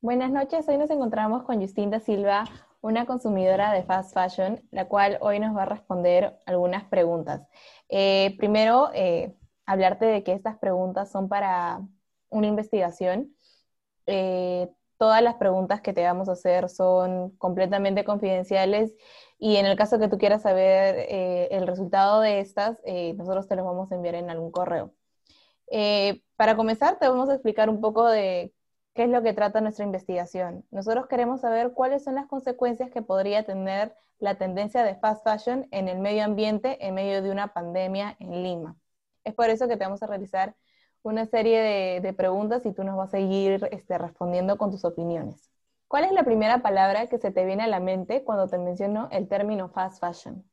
Buenas noches, hoy nos encontramos con Justinda Silva, una consumidora de fast fashion, la cual hoy nos va a responder algunas preguntas. Eh, primero, eh, hablarte de que estas preguntas son para una investigación. Eh, todas las preguntas que te vamos a hacer son completamente confidenciales y en el caso que tú quieras saber el resultado de estas, nosotros te los vamos a enviar en algún correo. para comenzar, te vamos a explicar un poco de ¿Qué es lo que trata nuestra investigación? Nosotros queremos saber cuáles son las consecuencias que podría tener la tendencia de fast fashion en el medio ambiente en medio de una pandemia en Lima. Es por eso que te vamos a realizar una serie de, preguntas y tú nos vas a seguir este, respondiendo con tus opiniones. ¿Cuál es la primera palabra que se te viene a la mente cuando te menciono el término fast fashion?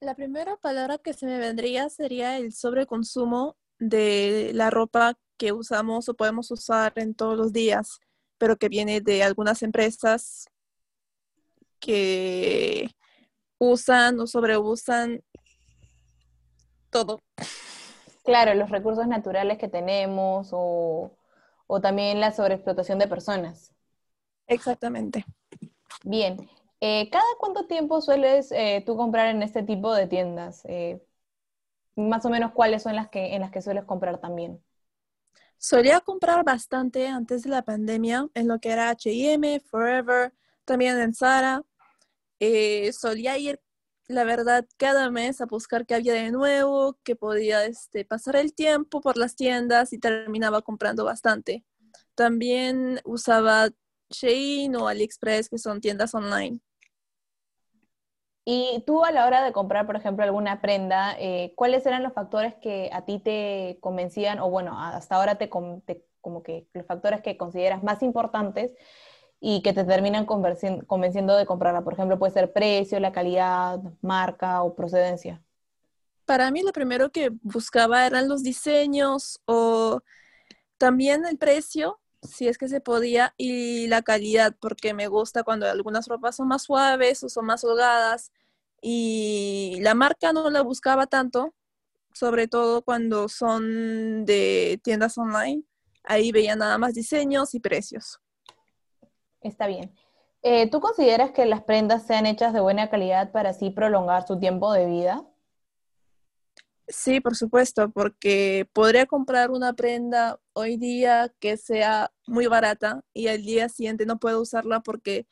La primera palabra que se me vendría sería el sobreconsumo de la ropa que usamos o podemos usar en todos los días, pero que viene de algunas empresas que usan o sobreusan todo. Claro, los recursos naturales que tenemos o, también la sobreexplotación de personas. Exactamente. Bien, eh, ¿cada cuánto tiempo sueles eh, tú comprar en este tipo de tiendas? Eh, más o menos cuáles son las que en las que sueles comprar también. Solía comprar bastante antes de la pandemia en lo que era HM, Forever, también en Zara. Eh, solía ir, la verdad, cada mes a buscar qué había de nuevo, que podía este, pasar el tiempo por las tiendas y terminaba comprando bastante. También usaba Shein o AliExpress, que son tiendas online. Y tú a la hora de comprar, por ejemplo, alguna prenda, eh, ¿cuáles eran los factores que a ti te convencían, o bueno, hasta ahora te, como que los factores que consideras más importantes y que te terminan convenciendo de comprarla? Por ejemplo, puede ser precio, la calidad, marca o procedencia. Para mí lo primero que buscaba eran los diseños o también el precio, si es que se podía, y la calidad, porque me gusta cuando algunas ropas son más suaves o son más holgadas y la marca no la buscaba tanto, sobre todo cuando son de tiendas online. Ahí veía nada más diseños y precios. Está bien. Eh, ¿Tú consideras que las prendas sean hechas de buena calidad para así prolongar su tiempo de vida? Sí, por supuesto, porque podría comprar una prenda hoy día que sea muy barata y al día siguiente no puedo usarla porque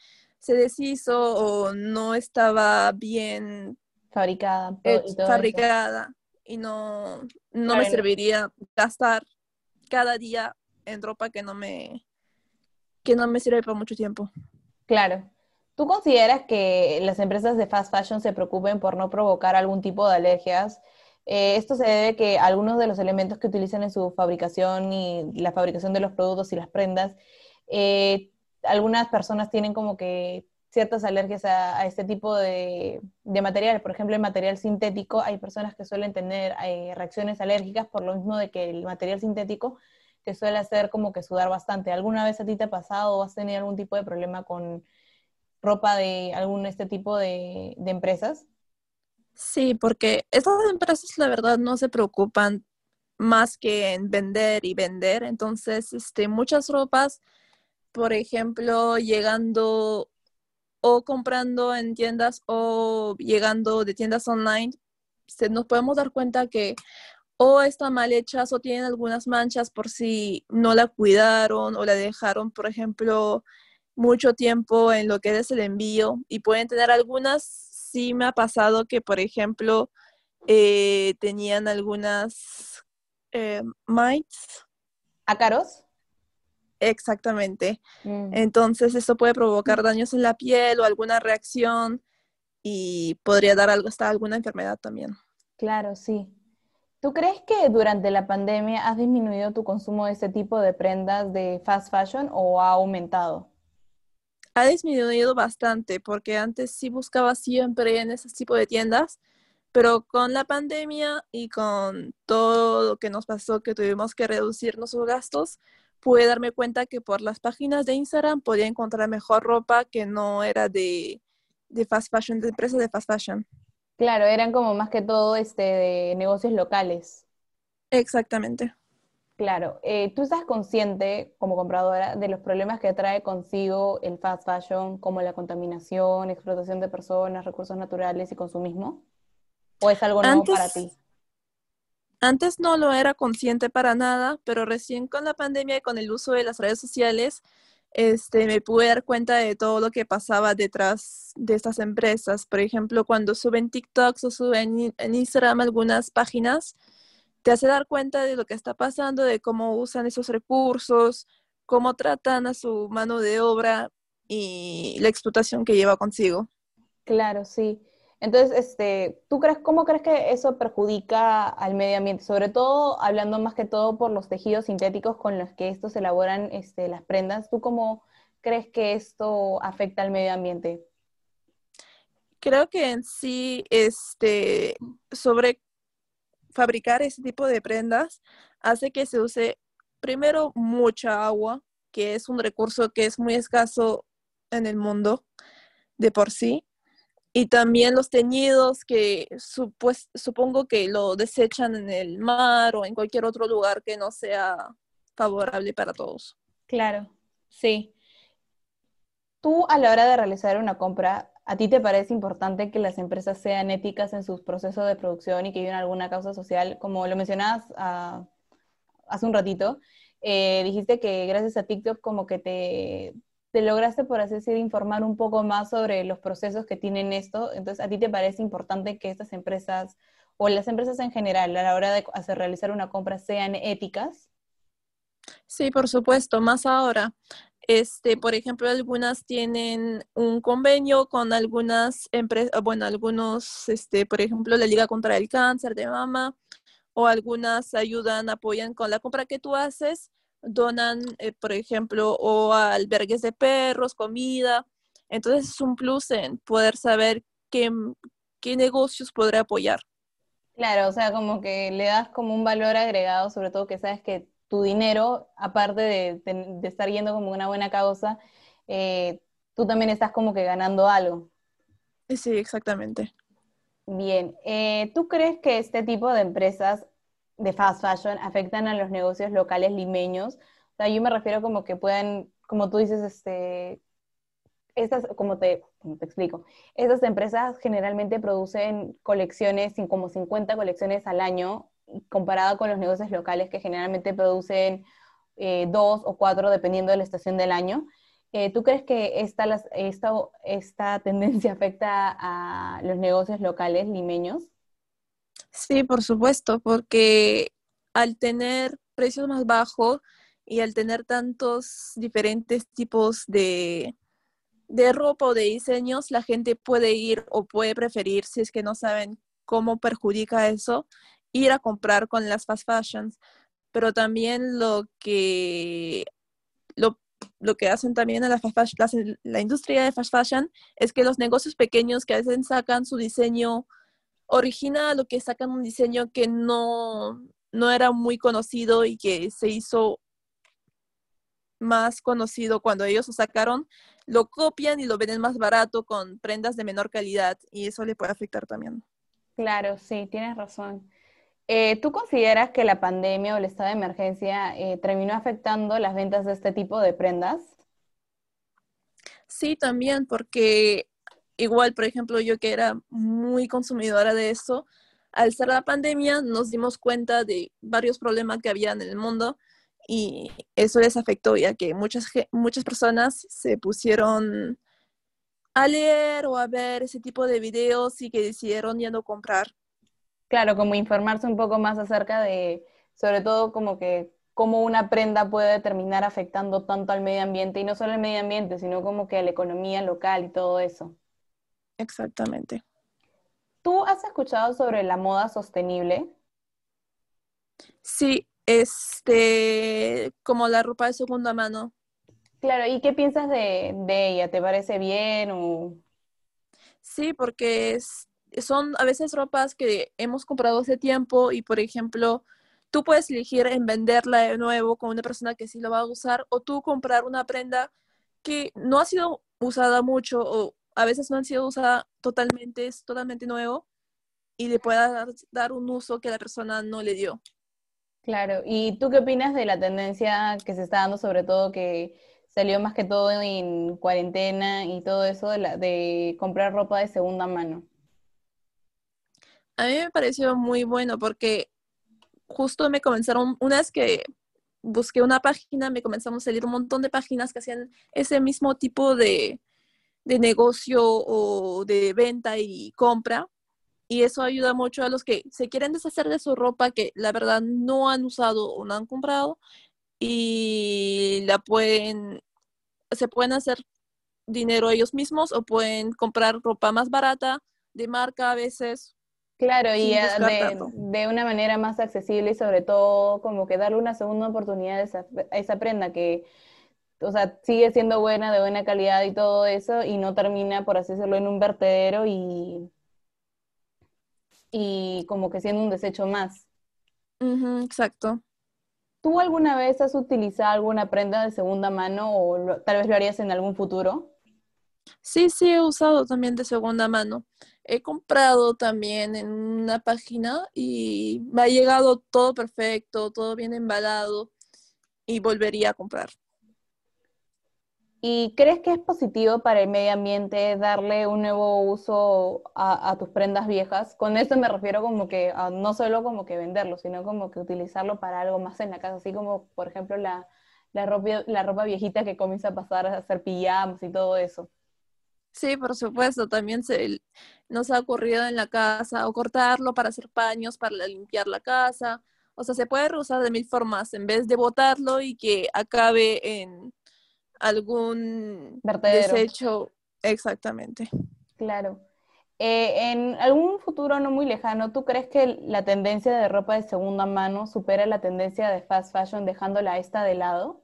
se deshizo o no estaba bien fabricada. fabricada y no, no me serviría gastar cada día en ropa que no me que no me sirve por mucho tiempo. Claro. ¿Tú consideras que las empresas de fast fashion se preocupen por no provocar algún tipo de alergias? Eh, esto se debe a que algunos de los elementos que utilizan en su fabricación y la fabricación de los productos y las prendas eh, algunas personas tienen como que ciertas alergias a, este tipo de, material. Por ejemplo, el material sintético, hay personas que suelen tener eh, reacciones alérgicas por lo mismo de que el material sintético te suele hacer como que sudar bastante. ¿Alguna vez a ti te ha pasado o has tenido algún tipo de problema con ropa de algún este tipo de, de empresas? Sí, porque estas empresas la verdad no se preocupan más que en vender y vender. Entonces, este, muchas ropas por ejemplo, llegando o comprando en tiendas o llegando de tiendas online, se, nos podemos dar cuenta que o están mal hechas o tienen algunas manchas por si no la cuidaron o la dejaron, por ejemplo, mucho tiempo en lo que es el envío y pueden tener algunas, sí me ha pasado que, por ejemplo, eh, tenían algunas eh, mites. ¿Ácaros? Exactamente. Mm. Entonces, eso puede provocar daños en la piel o alguna reacción y podría dar algo hasta alguna enfermedad también. Claro, sí. ¿Tú crees que durante la pandemia has disminuido tu consumo de ese tipo de prendas de fast fashion o ha aumentado? Ha disminuido bastante porque antes sí buscaba siempre en ese tipo de tiendas, pero con la pandemia y con todo lo que nos pasó que tuvimos que reducir nuestros gastos, pude darme cuenta que por las páginas de Instagram podía encontrar mejor ropa que no era de, fast fashion, de empresas de fast fashion. Claro, eran como más que todo este de negocios locales. Exactamente. Claro, eh, tú estás consciente como compradora de los problemas que trae consigo el fast fashion, como la contaminación, explotación de personas, recursos naturales y consumismo. ¿O es algo nuevo para ti? Antes no lo era consciente para nada, pero recién con la pandemia y con el uso de las redes sociales, este, me pude dar cuenta de todo lo que pasaba detrás de estas empresas. Por ejemplo, cuando suben TikToks o suben en Instagram algunas páginas, te hace dar cuenta de lo que está pasando, de cómo usan esos recursos, cómo tratan a su mano de obra y la explotación que lleva consigo. Claro, sí. Entonces, este, ¿tú crees, cómo crees que eso perjudica al medio ambiente? Sobre todo, hablando más que todo por los tejidos sintéticos con los que estos elaboran este, las prendas, ¿tú cómo crees que esto afecta al medio ambiente? Creo que en sí, este, sobre fabricar ese tipo de prendas hace que se use primero mucha agua, que es un recurso que es muy escaso en el mundo de por sí. Y también los teñidos que supongo que lo desechan en el mar o en cualquier otro lugar que no sea favorable para todos. Claro, sí. Tú a la hora de realizar una compra, ¿A ti te parece importante que las empresas sean éticas en sus procesos de producción y que vivan alguna causa social? Como lo mencionabas ah, hace un ratito, eh, dijiste que gracias a TikTok como que te, te lograste, por así decir, informar un poco más sobre los procesos que tienen esto. Entonces, ¿a ti te parece importante que estas empresas o las empresas en general a la hora de hacer, realizar una compra sean éticas? Sí, por supuesto, más ahora. Este, por ejemplo, algunas tienen un convenio con algunas empresas, bueno, algunos, este, por ejemplo, la Liga contra el Cáncer de Mama, o algunas ayudan, apoyan con la compra que tú haces, donan, eh, por ejemplo, o albergues de perros, comida. Entonces es un plus en poder saber qué, qué negocios podré apoyar. Claro, o sea, como que le das como un valor agregado, sobre todo que sabes que tu dinero, aparte de, estar yendo como una buena causa, eh, tú también estás como que ganando algo. Sí, exactamente. Bien, eh, ¿tú crees que este tipo de empresas de fast fashion afectan a los negocios locales limeños? O sea, yo me refiero como que puedan, como tú dices, este, estas, como te, como te explico, estas empresas generalmente producen colecciones, como 50 colecciones al año, comparado con los negocios locales que generalmente producen eh, dos o cuatro dependiendo de la estación del año. Eh, ¿Tú crees que esta, esta, esta tendencia afecta a los negocios locales limeños? Sí, por supuesto, porque al tener precios más bajos y al tener tantos diferentes tipos de, de ropa o de diseños, la gente puede ir o puede preferir, si es que no saben cómo perjudica eso, ir a comprar con las fast fashions, pero también lo que, lo, que hacen también en la, la industria de fast fashion es que los negocios pequeños que a veces sacan su diseño original o que sacan un diseño que no, no era muy conocido y que se hizo más conocido cuando ellos lo sacaron, lo copian y lo venden más barato con prendas de menor calidad y eso le puede afectar también. Claro, sí, tienes razón. Eh, ¿Tú consideras que la pandemia o el estado de emergencia eh, terminó afectando las ventas de este tipo de prendas? Sí, también, porque igual, por ejemplo, yo que era muy consumidora de eso, al ser la pandemia nos dimos cuenta de varios problemas que había en el mundo y eso les afectó, ya que muchas, muchas personas se pusieron a leer o a ver ese tipo de videos y que decidieron ya no comprar Claro, como informarse un poco más acerca de, sobre todo como que cómo una prenda puede terminar afectando tanto al medio ambiente y no solo al medio ambiente, sino como que a la economía local y todo eso. Exactamente. ¿Tú has escuchado sobre la moda sostenible? Sí, este, como la ropa de segunda mano. Claro, ¿y qué piensas de, de ella? ¿Te parece bien o...? Sí, porque es, son a veces ropas que hemos comprado hace tiempo y, por ejemplo, tú puedes elegir en venderla de nuevo con una persona que sí lo va a usar o tú comprar una prenda que no ha sido usada mucho o a veces no ha sido usada totalmente, es totalmente nuevo y le pueda dar, un uso que la persona no le dio. Claro, ¿y tú qué opinas de la tendencia que se está dando, sobre todo que salió más que todo en cuarentena y todo eso de, la, de comprar ropa de segunda mano? A mí me pareció muy bueno porque justo me comenzaron, una vez que busqué una página, me comenzaron a salir un montón de páginas que hacían ese mismo tipo de, de negocio o de venta y compra y eso ayuda mucho a los que se quieren deshacer de su ropa que la verdad no han usado o no han comprado y la pueden, se pueden hacer dinero ellos mismos o pueden comprar ropa más barata de marca a veces. Claro, y de, una manera más accesible y sobre todo como que darle una segunda oportunidad a esa, a esa prenda que, o sea, sigue siendo buena, de buena calidad y todo eso y no termina, por así decirlo, en un vertedero y y como que siendo un desecho más. exacto. ¿Tú alguna vez has utilizado alguna prenda de segunda mano o tal vez lo harías en algún futuro? Sí, sí, he usado también de segunda mano. He comprado también en una página y me ha llegado todo perfecto, todo bien embalado y volvería a comprar. ¿Y crees que es positivo para el medio ambiente darle un nuevo uso a, tus prendas viejas? Con esto me refiero como que no solo como que venderlo, sino como que utilizarlo para algo más en la casa, así como por ejemplo la, ropa, viejita que comienza a pasar a hacer pijamas y todo eso. Sí, por supuesto, también nos ha ocurrido en la casa o cortarlo para hacer paños, para limpiar la casa. O sea, se puede reusar de mil formas en vez de botarlo y que acabe en algún desecho. Exactamente. Claro. Eh, en algún futuro no muy lejano, ¿tú crees que la tendencia de ropa de segunda mano supera la tendencia de fast fashion dejándola esta de lado?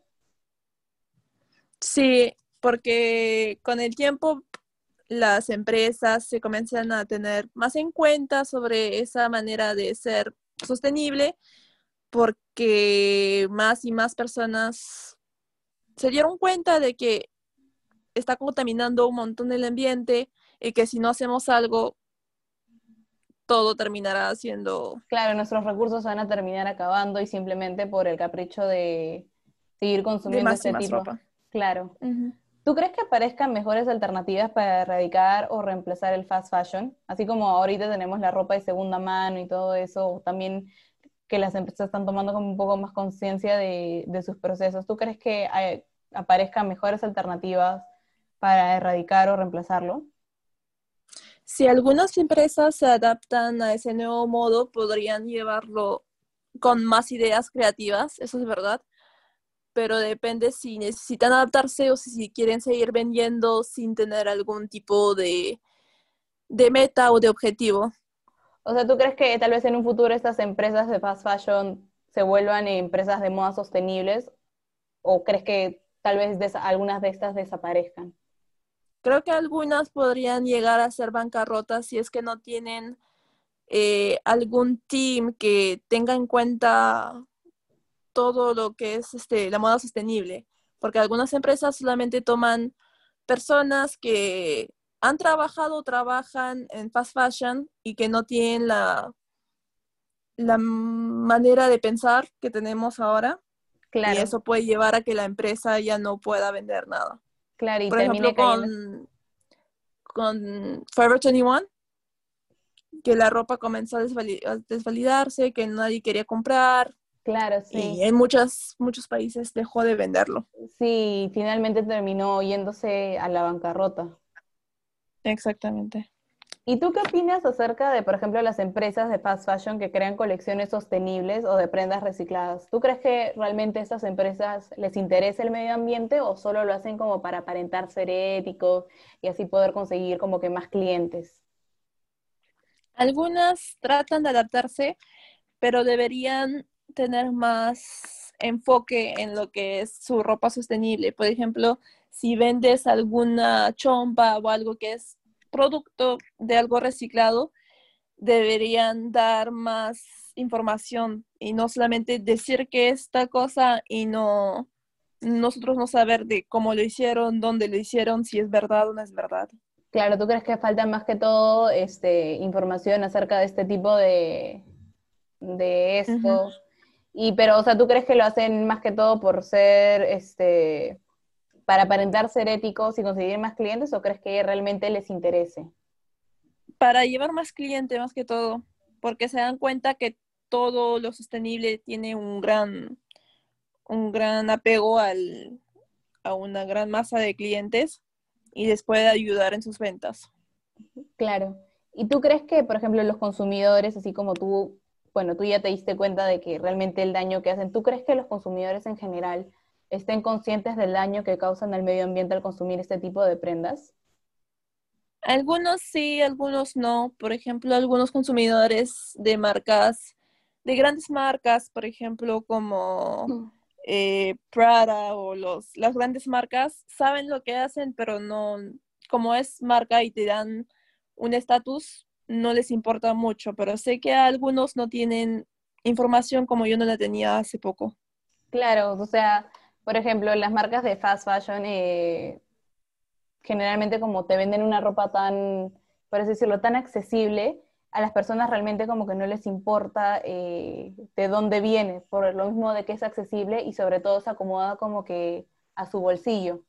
Sí, porque con el tiempo las empresas se comienzan a tener más en cuenta sobre esa manera de ser sostenible porque más y más personas se dieron cuenta de que está contaminando un montón el ambiente y que si no hacemos algo, todo terminará siendo... Claro, nuestros recursos van a terminar acabando y simplemente por el capricho de seguir consumiendo este tipo. Ropa. Claro. ¿Tú crees que aparezcan mejores alternativas para erradicar o reemplazar el fast fashion? Así como ahorita tenemos la ropa de segunda mano y todo eso, también que las empresas están tomando como un poco más conciencia de, sus procesos. ¿Tú crees que aparezcan mejores alternativas para erradicar o reemplazarlo? Si algunas empresas se adaptan a ese nuevo modo, podrían llevarlo con más ideas creativas, eso es verdad, pero depende si necesitan adaptarse o si quieren seguir vendiendo sin tener algún tipo de, de meta o de objetivo. O sea, ¿tú crees que tal vez en un futuro estas empresas de fast fashion se vuelvan empresas de moda sostenibles? ¿O crees que tal vez algunas de estas desaparezcan? Creo que algunas podrían llegar a ser bancarrotas si es que no tienen eh, algún team que tenga en cuenta todo lo que es este, la moda sostenible. Porque algunas empresas solamente toman personas que han trabajado o trabajan en fast fashion y que no tienen la, la manera de pensar que tenemos ahora. Claro. Y eso puede llevar a que la empresa ya no pueda vender nada. Claro, y Por ejemplo, con, con Forever 21, que la ropa comenzó a, desvalidarse, que nadie quería comprar. Claro, sí. Y en muchas, muchos países dejó de venderlo. Sí, finalmente terminó yéndose a la bancarrota. Exactamente. ¿Y tú qué opinas acerca de, por ejemplo, las empresas de fast fashion que crean colecciones sostenibles o de prendas recicladas? ¿Tú crees que realmente a estas empresas les interesa el medio ambiente o solo lo hacen como para aparentar ser éticos y así poder conseguir como que más clientes? Algunas tratan de adaptarse, pero deberían tener más enfoque en lo que es su ropa sostenible. Por ejemplo, si vendes alguna chompa o algo que es producto de algo reciclado, deberían dar más información y no solamente decir que esta cosa y no nosotros no saber de cómo lo hicieron, dónde lo hicieron, si es verdad o no es verdad. Claro, ¿tú crees que falta más que todo este, información acerca de este tipo de, de esto? Y, pero, o sea, ¿tú crees que lo hacen más que todo por ser, este, para aparentar ser éticos y conseguir más clientes o crees que realmente les interese? Para llevar más clientes más que todo, porque se dan cuenta que todo lo sostenible tiene un gran, un gran apego al, a una gran masa de clientes y les puede ayudar en sus ventas. Claro. ¿Y tú crees que, por ejemplo, los consumidores, así como tú, bueno, tú ya te diste cuenta de que realmente el daño que hacen, ¿tú crees que los consumidores en general estén conscientes del daño que causan al medio ambiente al consumir este tipo de prendas? Algunos sí, algunos no. Por ejemplo, algunos consumidores de marcas, de grandes marcas, por ejemplo, como mm. eh, Prada o los, las grandes marcas, saben lo que hacen, pero no, como es marca y te dan un estatus, no les importa mucho, pero sé que algunos no tienen información como yo no la tenía hace poco. Claro, o sea, por ejemplo, las marcas de fast fashion, eh, generalmente como te venden una ropa tan, por así decirlo, tan accesible, a las personas realmente como que no les importa eh, de dónde viene, por lo mismo de que es accesible y sobre todo se acomoda como que a su bolsillo.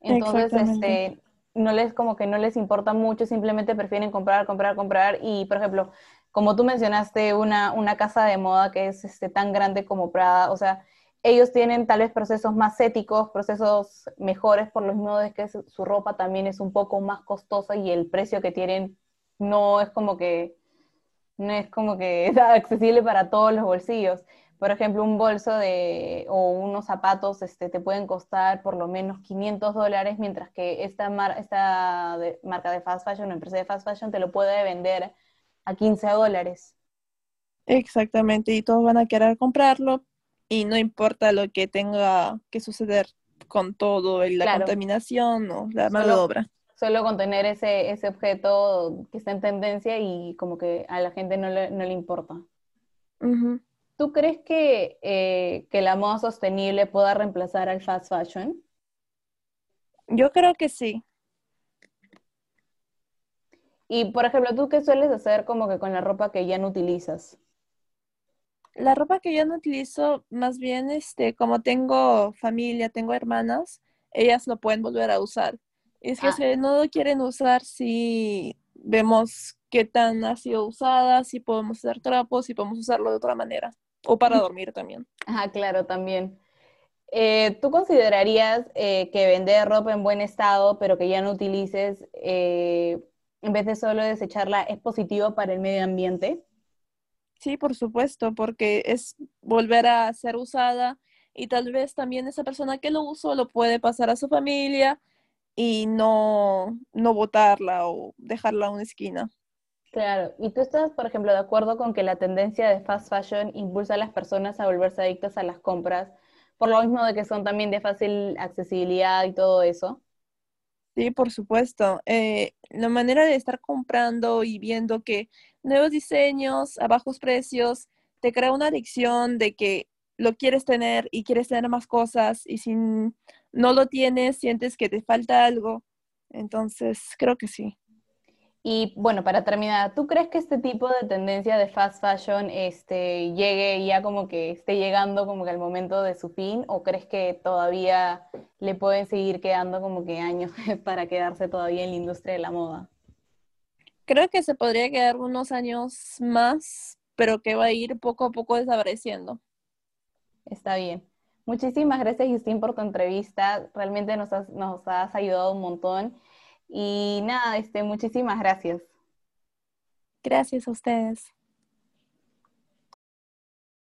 Entonces, este, no les como que no les importa mucho, simplemente prefieren comprar, comprar, comprar y, por ejemplo, como tú mencionaste, una, una casa de moda que es este, tan grande como Prada, o sea, ellos tienen tal vez procesos más éticos, procesos mejores, por lo mismo de que su, ropa también es un poco más costosa y el precio que tienen no es como que no es como que es accesible para todos los bolsillos. Por ejemplo, un bolso de, o unos zapatos este, te pueden costar por lo menos 500 dólares, mientras que esta, esta marca de fast fashion, una empresa de fast fashion, te lo puede vender a 15 dólares. Exactamente, y todos van a querer comprarlo y no importa lo que tenga que suceder con todo, la contaminación o la de obra. Solo con tener ese, ese objeto que está en tendencia y como que a la gente no le, no le importa. ¿Tú crees que, eh, que la moda sostenible pueda reemplazar al fast fashion? Yo creo que sí. Y, por ejemplo, ¿tú qué sueles hacer como que con la ropa que ya no utilizas? La ropa que yo no utilizo, más bien, este, como tengo familia, tengo hermanas, ellas lo pueden volver a usar. Es que ah. si no lo quieren usar, si vemos qué tan ha sido usada, si podemos usar trapos, si podemos usarlo de otra manera. O para dormir también. Ajá, claro, también. Eh, ¿Tú considerarías eh, que vender ropa en buen estado, pero que ya no utilices, eh, en vez de solo desecharla, es positivo para el medio ambiente? Sí, por supuesto, porque es volver a ser usada y tal vez también esa persona que lo usó lo puede pasar a su familia y no, no botarla o dejarla a una esquina. Claro, y tú estás, por ejemplo, de acuerdo con que la tendencia de fast fashion impulsa a las personas a volverse adictas a las compras, por lo mismo de que son también de fácil accesibilidad y todo eso. Sí, por supuesto. Eh, la manera de estar comprando y viendo que nuevos diseños a bajos precios te crea una adicción de que lo quieres tener y quieres tener más cosas y si no lo tienes sientes que te falta algo. Entonces, creo que sí. Y bueno, para terminar, ¿tú crees que este tipo de tendencia de fast fashion este, llegue ya como que esté llegando como que al momento de su fin o crees que todavía le pueden seguir quedando como que años para quedarse todavía en la industria de la moda? Creo que se podría quedar unos años más, pero que va a ir poco a poco desapareciendo. Está bien. Muchísimas gracias, Justin, por tu entrevista. Realmente nos has, nos has ayudado un montón. Y nada, este, muchísimas gracias. Gracias a ustedes.